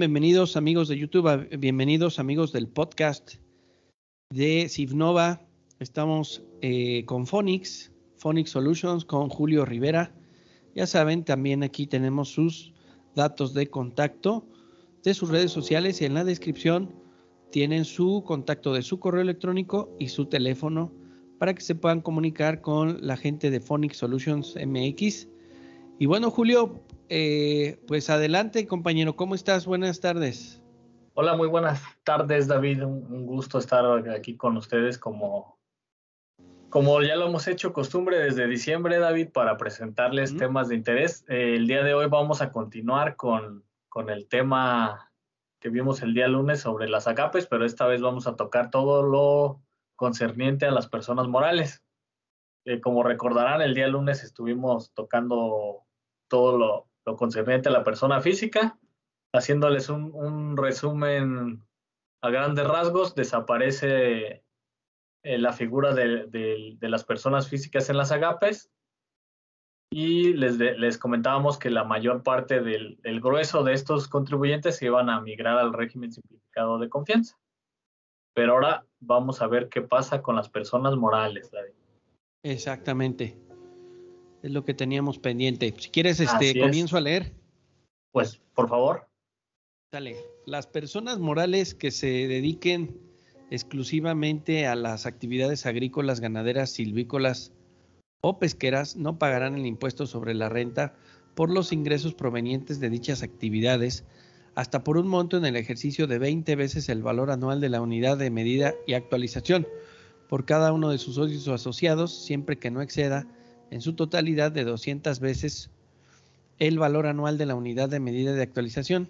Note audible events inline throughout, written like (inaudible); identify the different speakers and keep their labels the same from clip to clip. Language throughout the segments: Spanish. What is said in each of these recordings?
Speaker 1: bienvenidos amigos de YouTube, bienvenidos amigos del podcast de Sivnova. Estamos eh, con Phonics, Phonics Solutions, con Julio Rivera. Ya saben, también aquí tenemos sus datos de contacto de sus redes sociales y en la descripción tienen su contacto de su correo electrónico y su teléfono para que se puedan comunicar con la gente de Phonics Solutions MX. Y bueno, Julio, eh, pues adelante, compañero, ¿cómo estás? Buenas tardes.
Speaker 2: Hola, muy buenas tardes, David. Un, gusto estar aquí con ustedes como, como ya lo hemos hecho costumbre desde diciembre, David, para presentarles temas de interés. Eh, el día de hoy vamos a continuar con, con el tema que vimos el día lunes sobre las ACAPES, pero esta vez vamos a tocar todo lo concerniente a las personas morales. Eh, como recordarán, el día lunes estuvimos tocando todo lo, lo concerniente a la persona física, haciéndoles un, resumen a grandes rasgos, desaparece eh, la figura de, las personas físicas en las agapes y les, comentábamos que la mayor parte del, grueso de estos contribuyentes se iban a migrar al régimen simplificado de confianza. Pero ahora vamos a ver qué pasa con las personas morales,
Speaker 1: Exactamente. Es lo que teníamos pendiente. Si quieres, este, comienzo a leer.
Speaker 2: Pues, por favor.
Speaker 1: Dale. Las personas morales que se dediquen exclusivamente a las actividades agrícolas, ganaderas, silvícolas o pesqueras no pagarán el impuesto sobre la renta por los ingresos provenientes de dichas actividades hasta por un monto en el ejercicio de 20 veces el valor anual de la unidad de medida y actualización por cada uno de sus socios o asociados, siempre que no exceda en su totalidad de 200 veces el valor anual de la unidad de medida de actualización.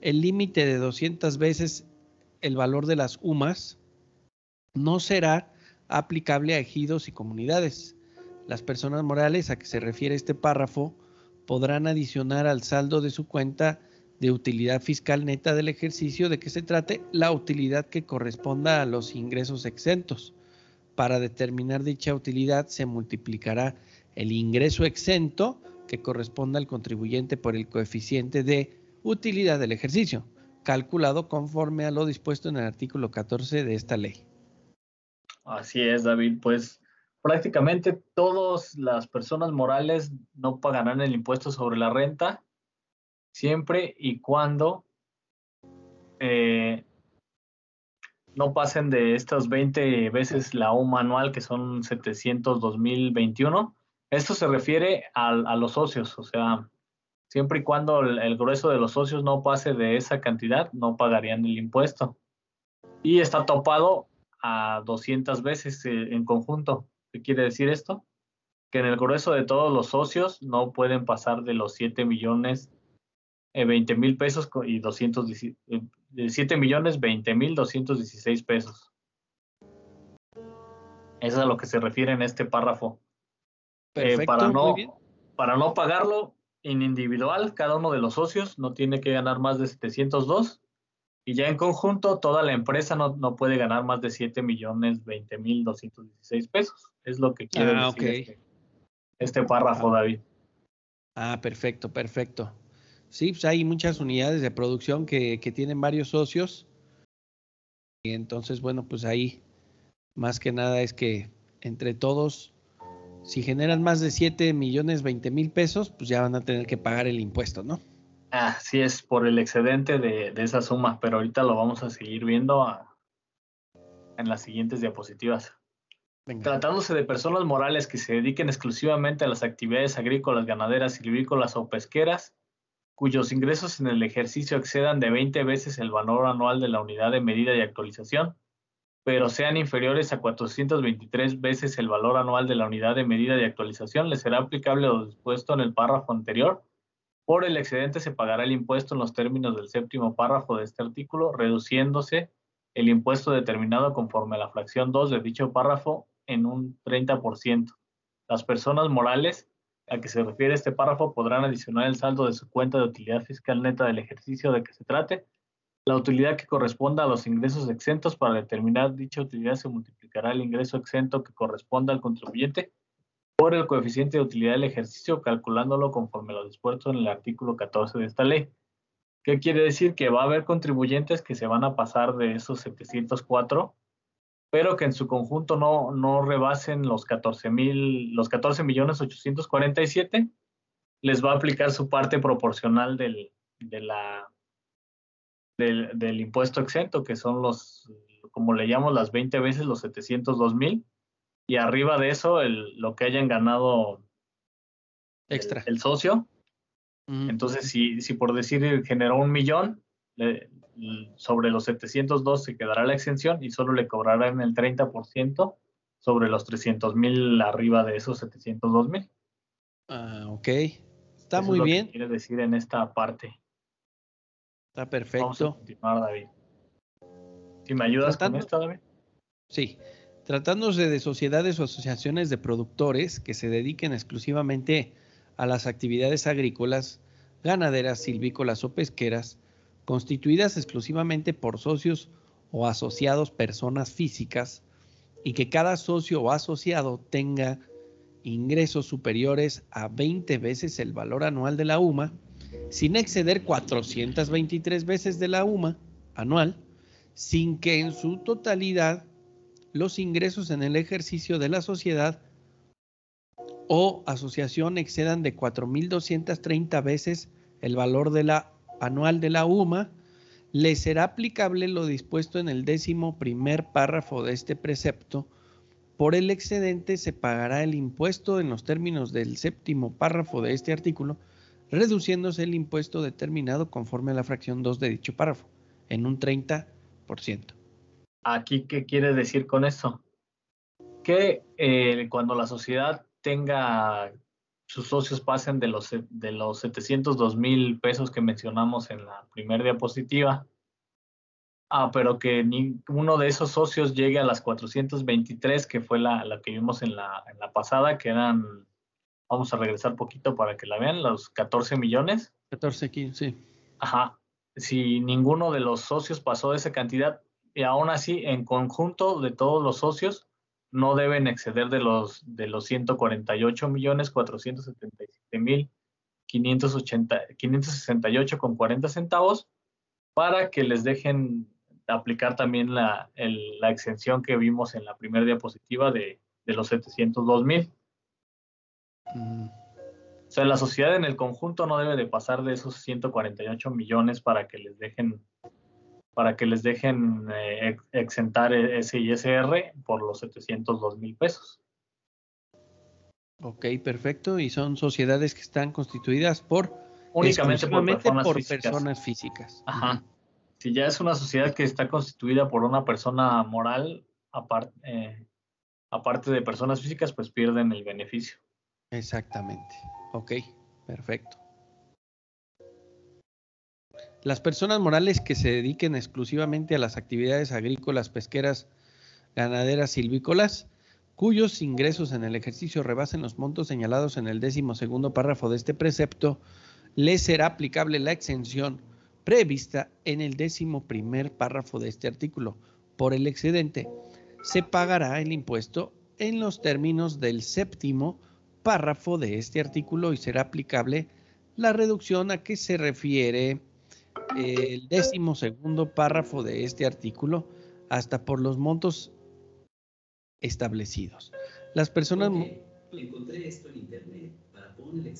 Speaker 1: El límite de 200 veces el valor de las UMAS no será aplicable a ejidos y comunidades. Las personas morales a que se refiere este párrafo podrán adicionar al saldo de su cuenta de utilidad fiscal neta del ejercicio de que se trate la utilidad que corresponda a los ingresos exentos para determinar dicha utilidad se multiplicará el ingreso exento que corresponda al contribuyente por el coeficiente de utilidad del ejercicio, calculado conforme a lo dispuesto en el artículo 14 de esta ley.
Speaker 2: Así es, David. Pues prácticamente todas las personas morales no pagarán el impuesto sobre la renta siempre y cuando eh, no pasen de estas 20 veces la U manual, que son 700 2021. Esto se refiere a, los socios, o sea, siempre y cuando el, grueso de los socios no pase de esa cantidad, no pagarían el impuesto. Y está topado a 200 veces eh, en conjunto. ¿Qué quiere decir esto? Que en el grueso de todos los socios no pueden pasar de los 7 millones 20 eh, mil pesos y 200, de 7 millones 20 mil 216 pesos. Eso es a lo que se refiere en este párrafo. Eh, para, no, para no pagarlo en individual, cada uno de los socios no tiene que ganar más de 702 y ya en conjunto toda la empresa no, puede ganar más de 7 millones 20 mil 216 pesos. Es lo que quiere ah, decir este, este, párrafo, ah. David.
Speaker 1: Ah, perfecto, perfecto. Sí, pues hay muchas unidades de producción que, tienen varios socios. Y entonces, bueno, pues ahí más que nada es que entre todos, si generan más de 7 millones 20 mil pesos, pues ya van a tener que pagar el impuesto, ¿no?
Speaker 2: Así es, por el excedente de, esa suma, pero ahorita lo vamos a seguir viendo en las siguientes diapositivas. Tratándose de personas morales que se dediquen exclusivamente a las actividades agrícolas, ganaderas, silvícolas o pesqueras, cuyos ingresos en el ejercicio excedan de 20 veces el valor anual de la unidad de medida y actualización, pero sean inferiores a 423 veces el valor anual de la unidad de medida y actualización, le será aplicable lo dispuesto en el párrafo anterior. Por el excedente se pagará el impuesto en los términos del séptimo párrafo de este artículo, reduciéndose el impuesto determinado conforme a la fracción 2 de dicho párrafo en un 30%. Las personas morales a que se refiere este párrafo podrán adicionar el saldo de su cuenta de utilidad fiscal neta del ejercicio de que se trate. La utilidad que corresponda a los ingresos exentos para determinar dicha utilidad se multiplicará el ingreso exento que corresponda al contribuyente por el coeficiente de utilidad del ejercicio, calculándolo conforme lo dispuesto en el artículo 14 de esta ley. ¿Qué quiere decir? Que va a haber contribuyentes que se van a pasar de esos 704, pero que en su conjunto no, no rebasen los 14 mil, los 14 millones 847, les va a aplicar su parte proporcional del, de la, del, del impuesto exento, que son los, como le llamo, las 20 veces los 702 mil, y arriba de eso el, lo que hayan ganado
Speaker 1: extra.
Speaker 2: el, socio. Entonces, si, si por decir generó un millón, sobre los 702 se quedará la exención y solo le cobrarán el 30% sobre los 300 mil arriba de esos 702 mil.
Speaker 1: Ah, ok. Está muy bien.
Speaker 2: quiere decir en esta parte.
Speaker 1: Está perfecto. Vamos a
Speaker 2: continuar, David. ¿Si me ayudas con esto, David?
Speaker 1: Sí. Tratándose de sociedades o asociaciones de productores que se dediquen exclusivamente a las actividades agrícolas, ganaderas, silvícolas o pesqueras, constituidas exclusivamente por socios o asociados personas físicas, y que cada socio o asociado tenga ingresos superiores a 20 veces el valor anual de la UMA, sin exceder 423 veces de la UMA anual, sin que en su totalidad los ingresos en el ejercicio de la sociedad o asociación excedan de 4.230 veces el valor de la anual de la UMA, le será aplicable lo dispuesto en el décimo primer párrafo de este precepto. Por el excedente se pagará el impuesto en los términos del séptimo párrafo de este artículo, reduciéndose el impuesto determinado conforme a la fracción 2 de dicho párrafo, en un 30%.
Speaker 2: ¿Aquí qué quiere decir con eso? Que eh, cuando la sociedad tenga sus socios pasen de los, de los 702 mil pesos que mencionamos en la primera diapositiva, ah, pero que ninguno de esos socios llegue a las 423, que fue la, la que vimos en la, en la pasada, que eran, vamos a regresar poquito para que la vean, los 14 millones.
Speaker 1: 14, 15, sí.
Speaker 2: Ajá. Si ninguno de los socios pasó esa cantidad, y aún así, en conjunto de todos los socios, no deben exceder de los, de los 148 millones 477 mil 568 con 40 centavos para que les dejen aplicar también la, la exención que vimos en la primera diapositiva de, de los 702 mil. Mm. O sea, la sociedad en el conjunto no debe de pasar de esos 148 millones para que les dejen para que les dejen eh, exentar e-, ese ISR por los 702 mil pesos.
Speaker 1: Ok, perfecto. Y son sociedades que están constituidas por
Speaker 2: únicamente por,
Speaker 1: personas, físicas.
Speaker 2: Ajá. Si ya es una sociedad que está constituida por una persona moral, aparte, eh, aparte de personas físicas, pues pierden el beneficio.
Speaker 1: Exactamente. Ok, perfecto. Las personas morales que se dediquen exclusivamente a las actividades agrícolas, pesqueras, ganaderas, silvícolas, cuyos ingresos en el ejercicio rebasen los montos señalados en el décimo segundo párrafo de este precepto, les será aplicable la exención prevista en el décimo primer párrafo de este artículo. Por el excedente, se pagará el impuesto en los términos del séptimo párrafo de este artículo y será aplicable la reducción a que se refiere el décimo segundo párrafo de este artículo hasta por los montos establecidos. Las personas... Encontré esto en internet para poner el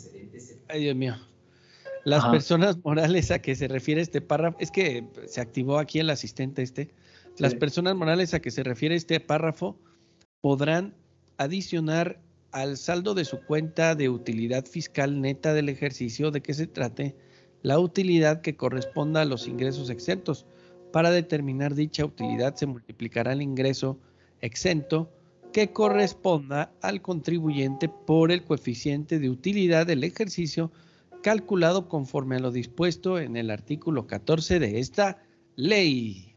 Speaker 1: Ay, Dios mío. Las personas morales a que se refiere este párrafo, es que se activó aquí el asistente este. Las personas morales a que se refiere este párrafo podrán adicionar al saldo de su cuenta de utilidad fiscal neta del ejercicio de que se trate la utilidad que corresponda a los ingresos exentos. Para determinar dicha utilidad se multiplicará el ingreso exento que corresponda al contribuyente por el coeficiente de utilidad del ejercicio calculado conforme a lo dispuesto en el artículo 14 de esta ley.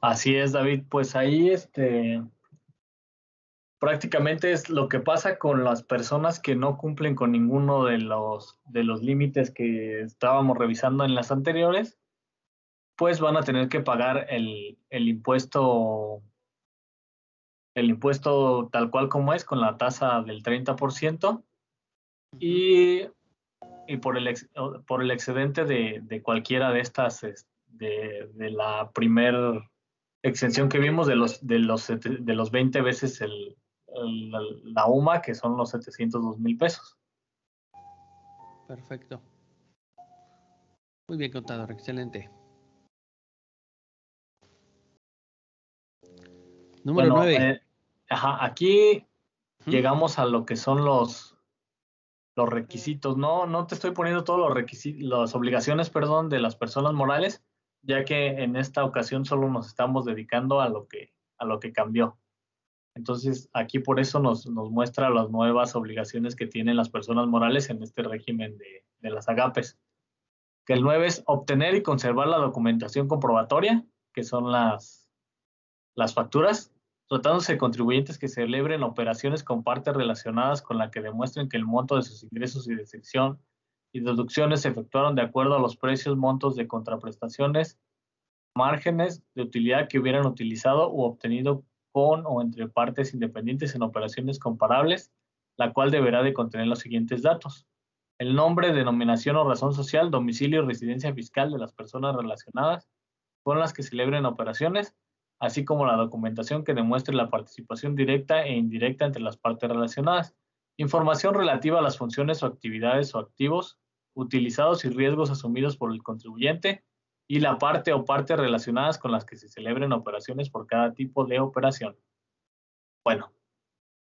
Speaker 2: Así es, David. Pues ahí este prácticamente es lo que pasa con las personas que no cumplen con ninguno de los, de los límites que estábamos revisando en las anteriores, pues van a tener que pagar el, el impuesto el impuesto tal cual como es, con la tasa del 30%. Y y por el, por el excedente de, cualquiera de estas, de, de la primer extensión que vimos de los, de los, de los 20 veces el, la UMA, que son los 702 mil pesos.
Speaker 1: Perfecto. Muy bien, contador, excelente.
Speaker 2: Número 9. Eh, ajá, aquí llegamos a lo que son los, los requisitos. No, no te estoy poniendo todos los requisitos, las obligaciones, perdón, de las personas morales, ya que en esta ocasión solo nos estamos dedicando a lo que, a lo que cambió. Entonces, aquí por eso nos, nos muestra las nuevas obligaciones que tienen las personas morales en este régimen de, de las agapes. Que el 9 es obtener y conservar la documentación comprobatoria, que son las, las facturas, tratándose de contribuyentes que celebren operaciones con partes relacionadas con la que demuestren que el monto de sus ingresos y de sección y deducciones se efectuaron de acuerdo a los precios, montos de contraprestaciones, márgenes de utilidad que hubieran utilizado o obtenido con o entre partes independientes en operaciones comparables, la cual deberá de contener los siguientes datos. El nombre, denominación o razón social, domicilio y residencia fiscal de las personas relacionadas con las que celebren operaciones, así como la documentación que demuestre la participación directa e indirecta entre las partes relacionadas. Información relativa a las funciones o actividades o activos utilizados y riesgos asumidos por el contribuyente y la parte o partes relacionadas con las que se celebren operaciones por cada tipo de operación. Bueno,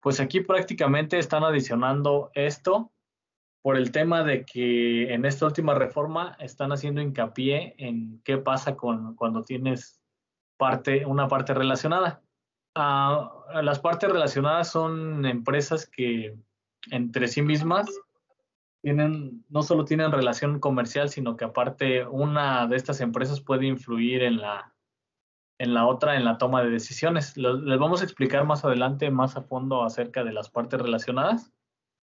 Speaker 2: pues aquí prácticamente están adicionando esto por el tema de que en esta última reforma están haciendo hincapié en qué pasa con cuando tienes parte, una parte relacionada. Ah, las partes relacionadas son empresas que entre sí mismas tienen, no solo tienen relación comercial, sino que aparte una de estas empresas puede influir en la, en la otra en la toma de decisiones. les vamos a explicar más adelante, más a fondo acerca de las partes relacionadas,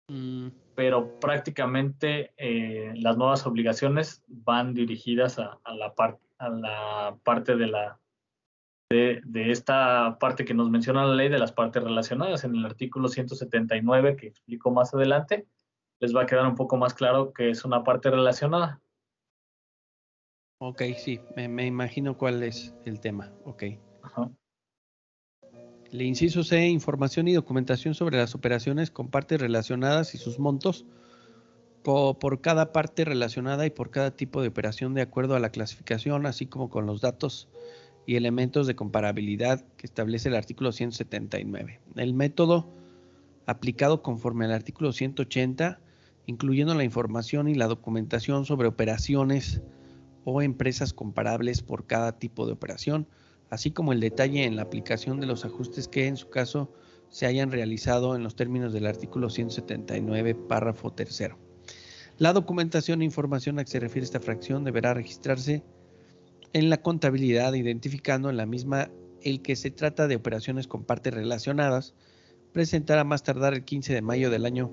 Speaker 2: mm. pero prácticamente eh, las nuevas obligaciones van dirigidas a, la, a la parte de la de, esta parte que nos menciona la ley de las partes relacionadas en el artículo 179 que explico más adelante, les va a quedar un poco más claro que es una parte relacionada.
Speaker 1: Ok, sí, me, imagino cuál es el tema. Ok. Le inciso C, información y documentación sobre las operaciones con partes relacionadas y sus montos por cada parte relacionada y por cada tipo de operación de acuerdo a la clasificación, así como con los datos y elementos de comparabilidad que establece el artículo 179. El método aplicado conforme al artículo 180, incluyendo la información y la documentación sobre operaciones o empresas comparables por cada tipo de operación, así como el detalle en la aplicación de los ajustes que en su caso se hayan realizado en los términos del artículo 179, párrafo tercero. La documentación e información a que se refiere esta fracción deberá registrarse en la contabilidad, identificando en la misma el que se trata de operaciones con partes relacionadas, presentará más tardar el 15 de mayo del año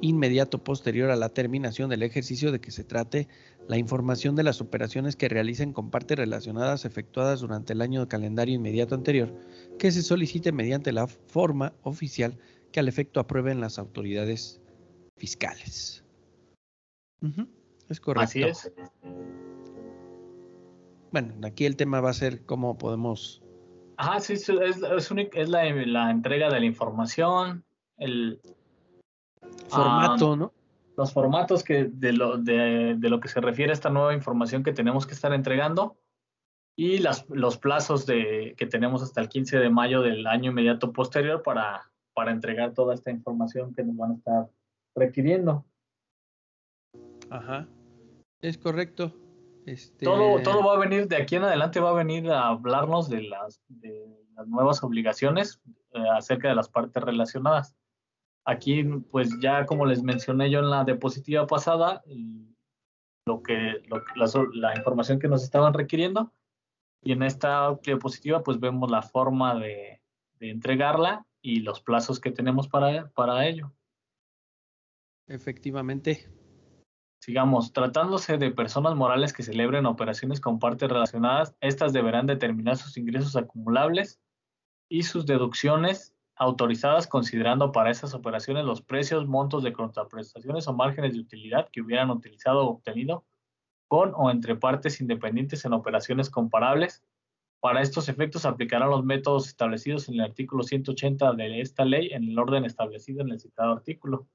Speaker 1: inmediato posterior a la terminación del ejercicio de que se trate la información de las operaciones que realicen con partes relacionadas efectuadas durante el año de calendario inmediato anterior, que se solicite mediante la forma oficial que al efecto aprueben las autoridades fiscales. Es correcto.
Speaker 2: Así es.
Speaker 1: Bueno, aquí el tema va a ser cómo podemos...
Speaker 2: Ajá, sí, es, es, la, entrega de la información, el...
Speaker 1: Formato, ¿no?
Speaker 2: Los formatos que de lo, de, lo que se refiere a esta nueva información que tenemos que estar entregando y las, los plazos de, que tenemos hasta el 15 de mayo del año inmediato posterior para, para entregar toda esta información que nos van a estar requiriendo.
Speaker 1: Ajá, es correcto.
Speaker 2: Este, todo, todo va a venir, de aquí en adelante va a venir a hablarnos de las, las nuevas obligaciones eh, acerca de las partes relacionadas. Aquí, pues ya como les mencioné yo en la diapositiva pasada, lo que, la, información que nos estaban requiriendo, y en esta diapositiva pues vemos la forma de, de entregarla y los plazos que tenemos para, para ello.
Speaker 1: Efectivamente.
Speaker 2: Sigamos, tratándose de personas morales que celebren operaciones con partes relacionadas, estas deberán determinar sus ingresos acumulables y sus deducciones, autorizadas considerando para esas operaciones los precios, montos de contraprestaciones o márgenes de utilidad que hubieran utilizado o obtenido con o entre partes independientes en operaciones comparables. Para estos efectos aplicarán los métodos establecidos en el artículo 180 de esta ley en el orden establecido en el citado artículo.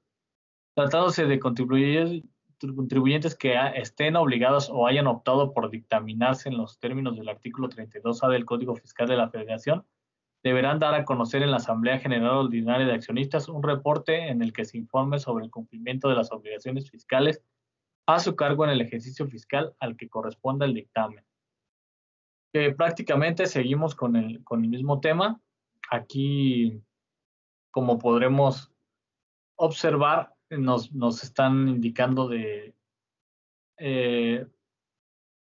Speaker 2: Tratándose de contribuyentes que estén obligados o hayan optado por dictaminarse en los términos del artículo 32A del Código Fiscal de la Federación, deberán dar a conocer en la Asamblea General Ordinaria de Accionistas un reporte en el que se informe sobre el cumplimiento de las obligaciones fiscales a su cargo en el ejercicio fiscal al que corresponda el dictamen. prácticamente seguimos con el, con el mismo tema. Aquí, como podremos observar, nos, nos están indicando de, eh,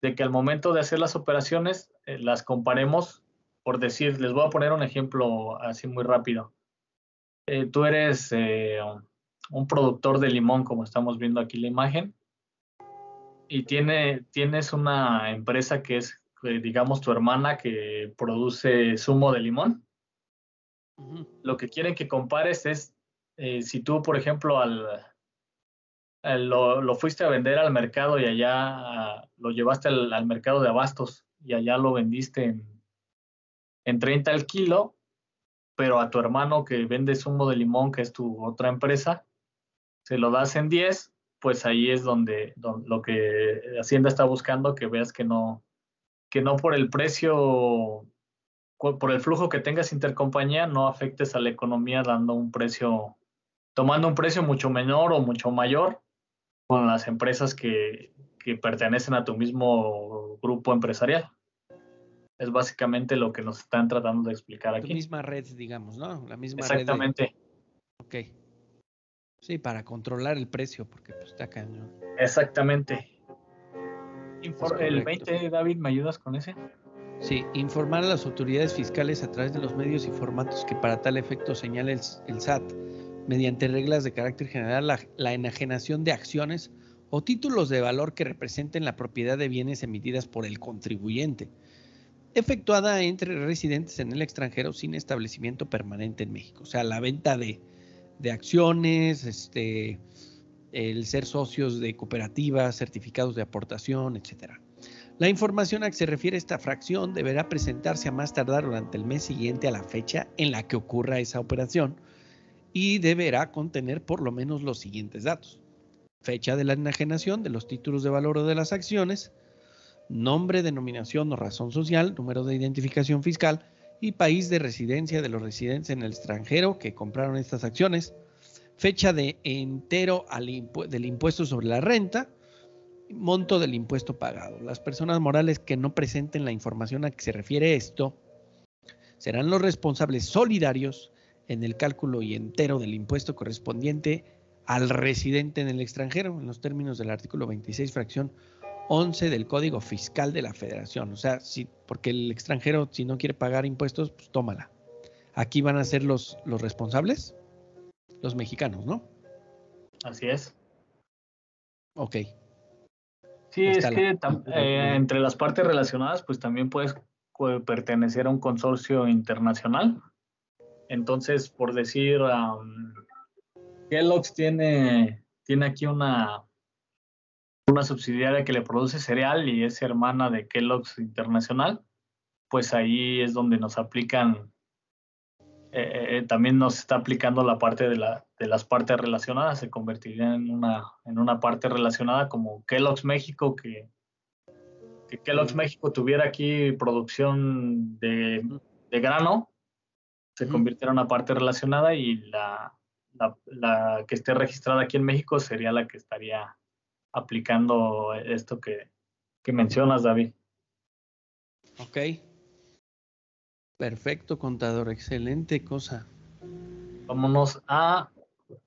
Speaker 2: de que al momento de hacer las operaciones eh, las comparemos por decir, les voy a poner un ejemplo así muy rápido. Eh, tú eres eh, un productor de limón, como estamos viendo aquí la imagen, y tiene, tienes una empresa que es, eh, digamos, tu hermana que produce zumo de limón. Lo que quieren que compares es si tú, por ejemplo, al, lo, lo, fuiste a vender al mercado y allá lo llevaste al, al mercado de abastos y allá lo vendiste en en 30 al kilo, pero a tu hermano que vende zumo de limón, que es tu otra empresa, se lo das en 10, pues ahí es donde, lo que Hacienda está buscando, que veas que no, que no por el precio, por el flujo que tengas intercompañía, no afectes a la economía dando un precio, tomando un precio mucho menor o mucho mayor con las empresas que, que pertenecen a tu mismo grupo empresarial. Es básicamente lo que nos están tratando de explicar aquí.
Speaker 1: La misma red, digamos, ¿no? La misma
Speaker 2: Exactamente.
Speaker 1: red. Exactamente. Ok. Sí, para controlar el precio, porque pues está cañón.
Speaker 2: Exactamente. el 20, David, ¿me ayudas con ese?
Speaker 1: Sí, informar a las autoridades fiscales a través de los medios y formatos que para tal efecto señale el, SAT, mediante reglas de carácter general, la, la, enajenación de acciones o títulos de valor que representen la propiedad de bienes emitidas por el contribuyente, efectuada entre residentes en el extranjero sin establecimiento permanente en México. O sea, la venta de, acciones, este, el ser socios de cooperativas, certificados de aportación, etc. La información a que se refiere esta fracción deberá presentarse a más tardar durante el mes siguiente a la fecha en la que ocurra esa operación y deberá contener por lo menos los siguientes datos. Fecha de la enajenación de los títulos de valor o de las acciones, nombre, denominación o razón social, número de identificación fiscal y país de residencia de los residentes en el extranjero que compraron estas acciones, fecha de entero del impuesto sobre la renta, monto del impuesto pagado. Las personas morales que no presenten la información a que se refiere esto serán los responsables solidarios en el cálculo y entero del impuesto correspondiente al residente en el extranjero, en los términos del artículo 26, fracción 11 del Código Fiscal de la Federación. O sea, si, porque el extranjero, si no quiere pagar impuestos, pues tómala. Aquí van a ser los, los responsables, los mexicanos, ¿no?
Speaker 2: Así es.
Speaker 1: Ok.
Speaker 2: Sí, es que (laughs) eh, entre las partes relacionadas, pues también puedes pertenecer a un consorcio internacional. Entonces, por decir, um, Kellogg's tiene, tiene aquí una, una subsidiaria que le produce cereal y es hermana de Kellogg's Internacional, pues ahí es donde nos aplican, eh, eh, también nos está aplicando la parte de, la, de las partes relacionadas, se convertiría en una, en una parte relacionada como Kellogg's México, que, que Kellogg's México tuviera aquí producción de, de grano, se convirtiera en una parte relacionada y la, la, la que esté registrada aquí en México sería la que estaría aplicando esto que, mencionas, David.
Speaker 1: Ok. Perfecto, contador. Excelente cosa.
Speaker 2: Vámonos a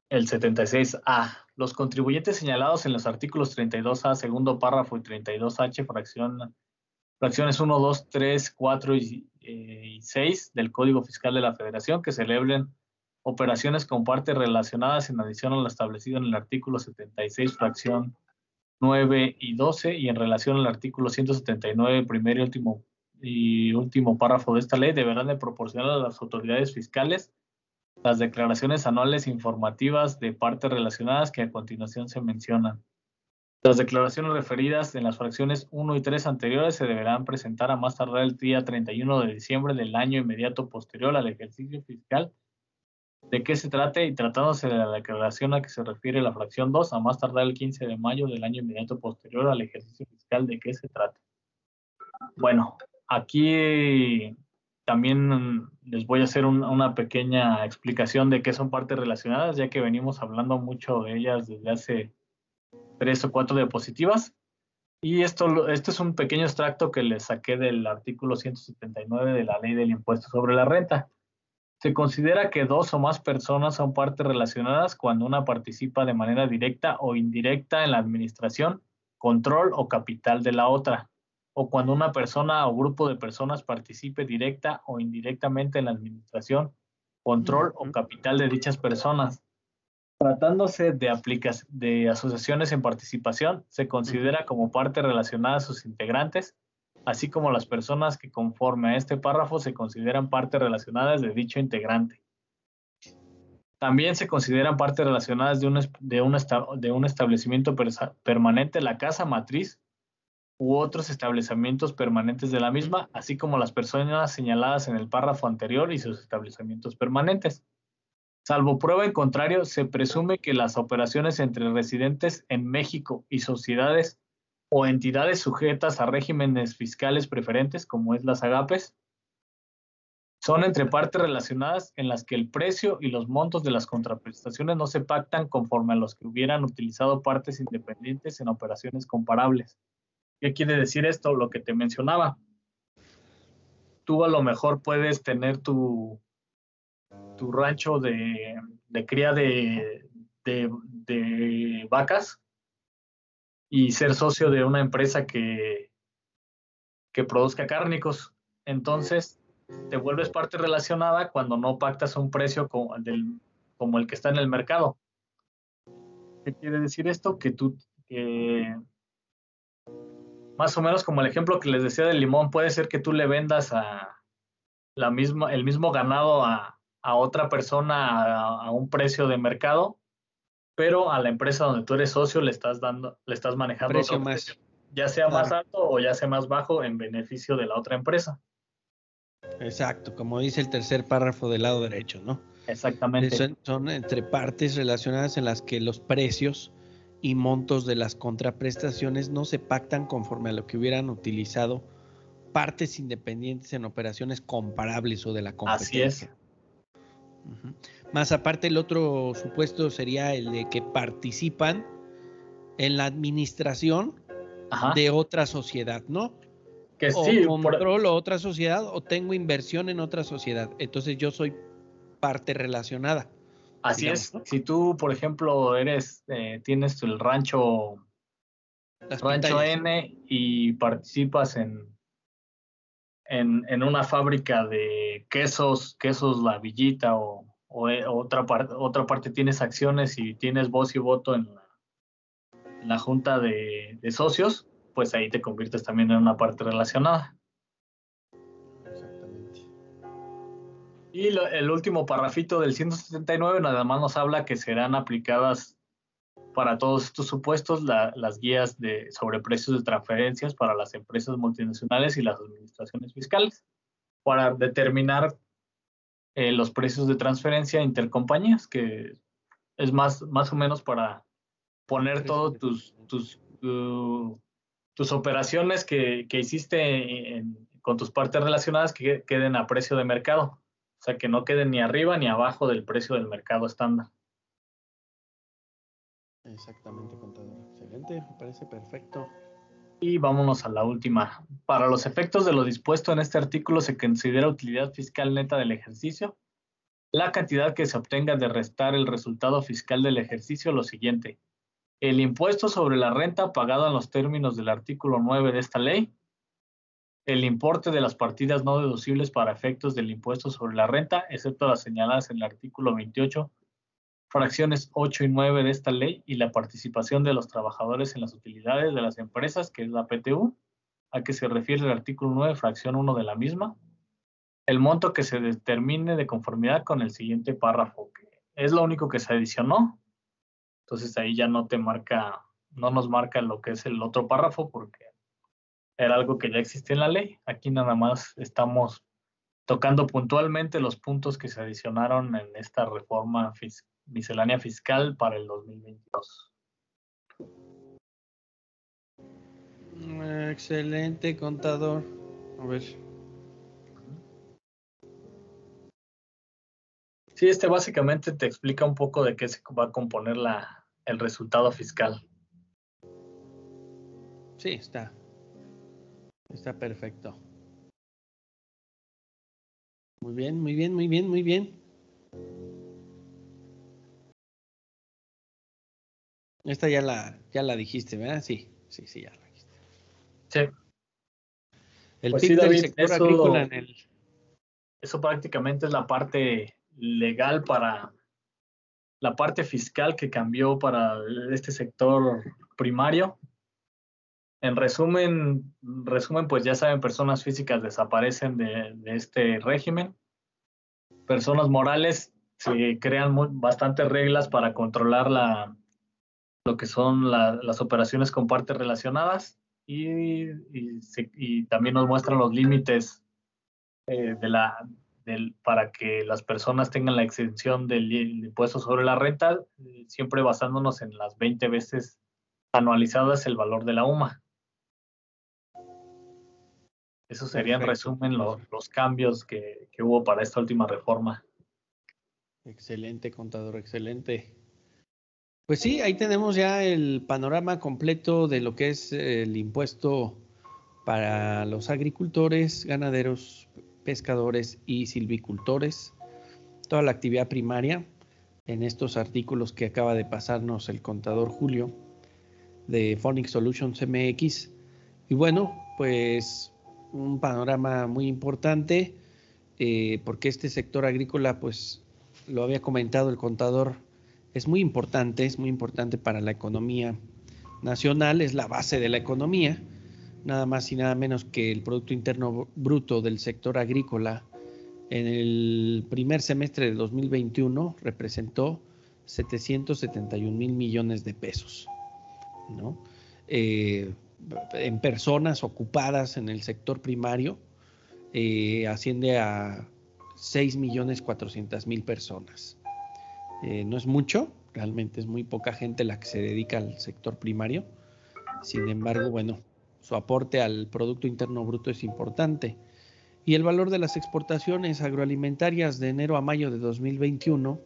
Speaker 2: el 76A. Los contribuyentes señalados en los artículos 32A, segundo párrafo y 32H, fracción, fracciones 1, 2, 3, 4 y, y 6 del Código Fiscal de la Federación que celebren operaciones con partes relacionadas en adición a lo establecido en el artículo 76, fracción 9 y 12 y en relación al artículo 179, primero y último, y último párrafo de esta ley, deberán de proporcionar a las autoridades fiscales las declaraciones anuales informativas de partes relacionadas que a continuación se mencionan. Las declaraciones referidas en las fracciones 1 y 3 anteriores se deberán presentar a más tardar el día 31 de diciembre del año inmediato posterior al ejercicio fiscal de qué se trate y tratándose de la declaración a que se refiere la fracción 2 a más tardar el 15 de mayo del año inmediato posterior al ejercicio fiscal de qué se trate. Bueno, aquí también les voy a hacer una pequeña explicación de qué son partes relacionadas, ya que venimos hablando mucho de ellas desde hace tres o cuatro diapositivas. Y esto, este es un pequeño extracto que les saqué del artículo 179 de la ley del impuesto sobre la renta. Se considera que dos o más personas son partes relacionadas cuando una participa de manera directa o indirecta en la administración, control o capital de la otra, o cuando una persona o grupo de personas participe directa o indirectamente en la administración, control o capital de dichas personas, Tratándose de, de asociaciones en participación, se considera como parte relacionada a sus integrantes, así como las personas que conforme a este párrafo se consideran partes relacionadas de dicho integrante. También se consideran partes relacionadas de un, de un establecimiento permanente, la casa matriz u otros establecimientos permanentes de la misma, así como las personas señaladas en el párrafo anterior y sus establecimientos permanentes. Salvo prueba en contrario, se presume que las operaciones entre residentes en México y sociedades o entidades sujetas a regímenes fiscales preferentes, como es las agapes, son entre partes relacionadas en las que el precio y los montos de las contraprestaciones no se pactan conforme a los que hubieran utilizado partes independientes en operaciones comparables. ¿Qué quiere decir esto? Lo que te mencionaba. Tú a lo mejor puedes tener tu, tu rancho de, cría de, vacas y ser socio de una empresa que, que produzca cárnicos. Entonces, te vuelves parte relacionada cuando no pactas un precio como, como el que está en el mercado. ¿Qué quiere decir esto? Que tú, más o menos como el ejemplo que les decía del limón, puede ser que tú le vendas a la misma, el mismo ganado a, a otra persona a, un precio de mercado, pero a la empresa donde tú eres socio le estás dando, le estás manejando
Speaker 1: precio más,
Speaker 2: ya sea más alto o ya sea más bajo en beneficio de la otra empresa.
Speaker 1: Exacto, como dice el tercer párrafo del lado derecho, ¿no?
Speaker 2: Exactamente.
Speaker 1: Son, son, entre partes relacionadas en las que los precios y montos de las contraprestaciones no se pactan conforme a lo que hubieran utilizado partes independientes en operaciones comparables o de la competencia.
Speaker 2: Así es.
Speaker 1: Más aparte, el otro supuesto sería el de que participan en la administración de otra sociedad, ¿no?
Speaker 2: Que o sí,
Speaker 1: controlo otra sociedad o tengo inversión en otra sociedad. Entonces yo soy parte relacionada.
Speaker 2: Así es. Si tú, por ejemplo, eres, eh, tienes el rancho, rancho N y participas en, en, una fábrica de quesos, quesos La Villita o, eh, otra, parte otra parte tienes acciones y tienes voz y voto en la, junta de, socios, pues ahí te conviertes también en una parte relacionada. Exactamente. Y el último parrafito del 179 nada más nos habla que serán aplicadas para todos estos supuestos las guías de, sobre precios de transferencias para las empresas multinacionales y las administraciones fiscales para determinar eh, los precios de transferencia intercompañías, que es más, más o menos para poner todas tus, tus, tus operaciones que, que hiciste con tus partes relacionadas que queden a precio de mercado. O sea, que no queden ni arriba ni abajo del precio del mercado estándar.
Speaker 1: Exactamente, contador. Excelente, me parece perfecto.
Speaker 2: Y vámonos a la última. Para los efectos de lo dispuesto en este artículo se considera utilidad fiscal neta del ejercicio la cantidad que se obtenga de restar el resultado fiscal del ejercicio lo siguiente. El impuesto sobre la renta pagado en los términos del artículo 9 de esta ley. El importe de las partidas no deducibles para efectos del impuesto sobre la renta, excepto las señaladas en el artículo 28 fracciones 8 y 9 de esta ley y la participación de los trabajadores en las utilidades de las empresas, que es la PTU, a que se refiere el artículo 9, fracción 1 de la misma. el monto que se determine de conformidad con el siguiente párrafo, que es lo único que se adicionó. Entonces ahí ya no te marca, no nos marca lo que es el otro párrafo porque era algo que ya existe en la ley. Aquí nada más estamos tocando puntualmente los puntos que se adicionaron en esta reforma miscelánea fiscal para el 2022.
Speaker 1: Excelente, contador. A ver.
Speaker 2: Sí, este básicamente te explica un poco de qué se va a componer la, el resultado fiscal.
Speaker 1: Sí, está. Está perfecto. Muy bien, muy bien, muy bien, muy bien. Esta ya la, ya la dijiste, ¿verdad? Sí, sí, sí, ya la dijiste.
Speaker 2: Sí.
Speaker 1: El pues sector eso, agrícola en el...
Speaker 2: Eso prácticamente es la parte legal para la parte fiscal que cambió para este sector primario. En resumen, resumen, pues ya saben, personas físicas desaparecen de, este régimen. Personas morales se crean bastantes reglas para controlar la, lo que son las operaciones con partes relacionadas y, también nos muestran los límites eh, de la, del, para que las personas tengan la exención del, impuesto sobre la renta, eh, siempre basándonos en las 20 veces anualizadas el valor de la UMA. Eso sería en resumen los cambios que, hubo para esta última reforma.
Speaker 1: Excelente, contador, excelente. Pues sí, ahí tenemos ya el panorama completo de lo que es el impuesto para los agricultores, ganaderos, pescadores y silvicultores, toda la actividad primaria en estos artículos que acaba de pasarnos el contador Julio de Phonics Solutions MX. Y bueno, pues un panorama muy importante eh, porque este sector agrícola, pues lo había comentado el contador, es muy importante, es muy importante para la economía nacional, es la base de la economía, nada más y nada menos que el Producto Interno Bruto del sector agrícola en el primer semestre de 2021 representó 771 mil millones de pesos. ¿no? Eh, en personas ocupadas en el sector primario eh, asciende a 6 millones 400 mil personas. Eh, no es mucho, realmente es muy poca gente la que se dedica al sector primario. Sin embargo, bueno, su aporte al Producto Interno Bruto es importante. Y el valor de las exportaciones agroalimentarias de enero a mayo de 2021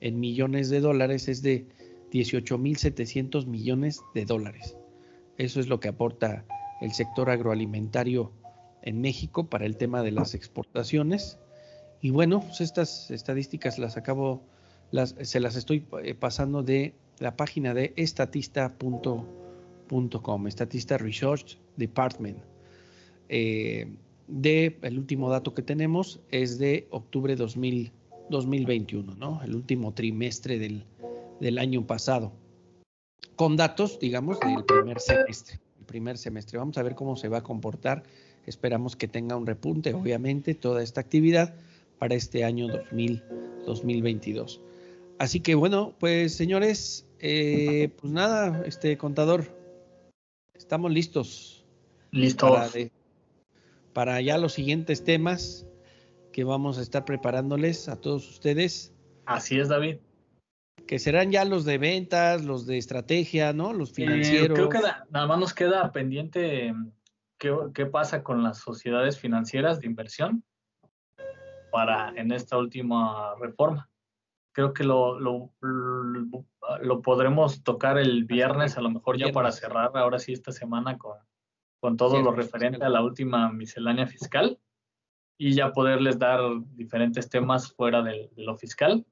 Speaker 1: en millones de dólares es de 18.700 millones de dólares. Eso es lo que aporta el sector agroalimentario en México para el tema de las exportaciones. Y bueno, pues estas estadísticas las acabo, se las estoy eh, pasando de la página de estatista.com, Estatista Research Department. Eh, de el último dato que tenemos es de octubre 2000, 2021, ¿no? El último trimestre del, del año pasado con datos, digamos, del primer semestre. Primer semestre. Vamos a ver cómo se va a comportar. Esperamos que tenga un repunte, obviamente, toda esta actividad para este año 2022. Así que bueno, pues señores, eh, pues nada, este contador, estamos listos.
Speaker 2: Listos.
Speaker 1: Para, para ya los siguientes temas que vamos a estar preparándoles a todos ustedes.
Speaker 2: Así es, David
Speaker 1: que serán ya los de ventas, los de estrategia, ¿no? Los eh, financieros.
Speaker 2: creo que nada más nos queda pendiente qué, qué, pasa con las sociedades financieras de inversión para en esta última reforma. Creo que lo, lo, lo, podremos tocar el viernes, a lo mejor ya para cerrar ahora sí esta semana con, con todo lo referente a la última miscelánea fiscal y ya poderles dar diferentes temas fuera de lo fiscal.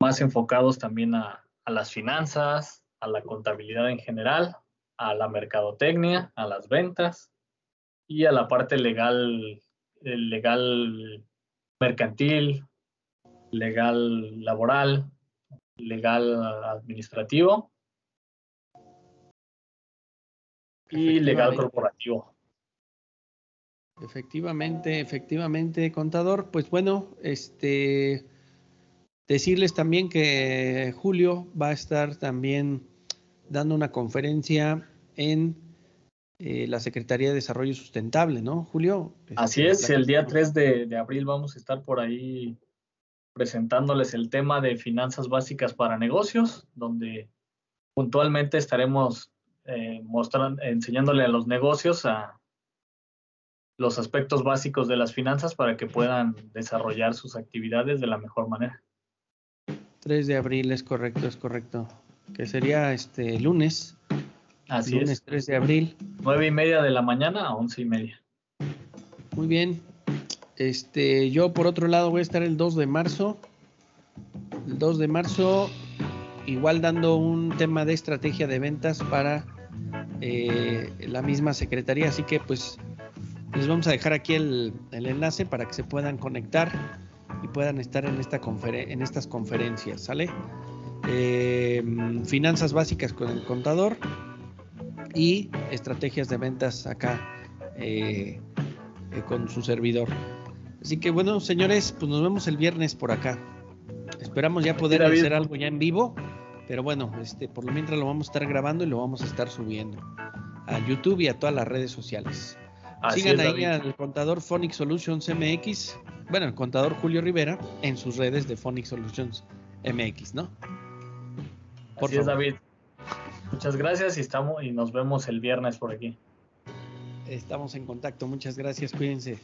Speaker 2: Más enfocados también a, las finanzas, a la contabilidad en general, a la mercadotecnia, a las ventas y a la parte legal, legal mercantil, legal laboral, legal administrativo y legal corporativo.
Speaker 1: Efectivamente, efectivamente, contador. Pues bueno, este decirles también que Julio va a estar también dando una conferencia en eh, la Secretaría de Desarrollo Sustentable, ¿no, Julio?
Speaker 2: Así es, el día 3 de, de, abril vamos a estar por ahí presentándoles el tema de finanzas básicas para negocios, donde puntualmente estaremos eh, mostrando, enseñándole a los negocios a los aspectos básicos de las finanzas para que puedan desarrollar sus actividades de la mejor manera.
Speaker 1: 3 de abril es correcto, es correcto. Que sería este lunes.
Speaker 2: Así lunes
Speaker 1: 3 de abril.
Speaker 2: 9 y media de la mañana a 11 y media.
Speaker 1: Muy bien. Este, yo por otro lado voy a estar el 2 de marzo. El 2 de marzo igual dando un tema de estrategia de ventas para eh, la misma secretaría. Así que pues les vamos a dejar aquí el, enlace para que se puedan conectar y puedan estar en, esta en estas conferencias, ¿sale? Eh, finanzas básicas con el contador y estrategias de ventas acá eh, con su servidor. Así que bueno, señores, pues nos vemos el viernes por acá. Esperamos ya poder hacer algo ya en vivo, pero bueno, este, por lo mientras lo vamos a estar grabando y lo vamos a estar subiendo a YouTube y a todas las redes sociales. Sigan ahí al contador Phonic Solutions MX, bueno, el contador Julio Rivera en sus redes de Phonic Solutions MX, ¿no?
Speaker 2: Por Así es, David. Muchas gracias y estamos y nos vemos el viernes por aquí.
Speaker 1: Estamos en contacto. Muchas gracias. Cuídense.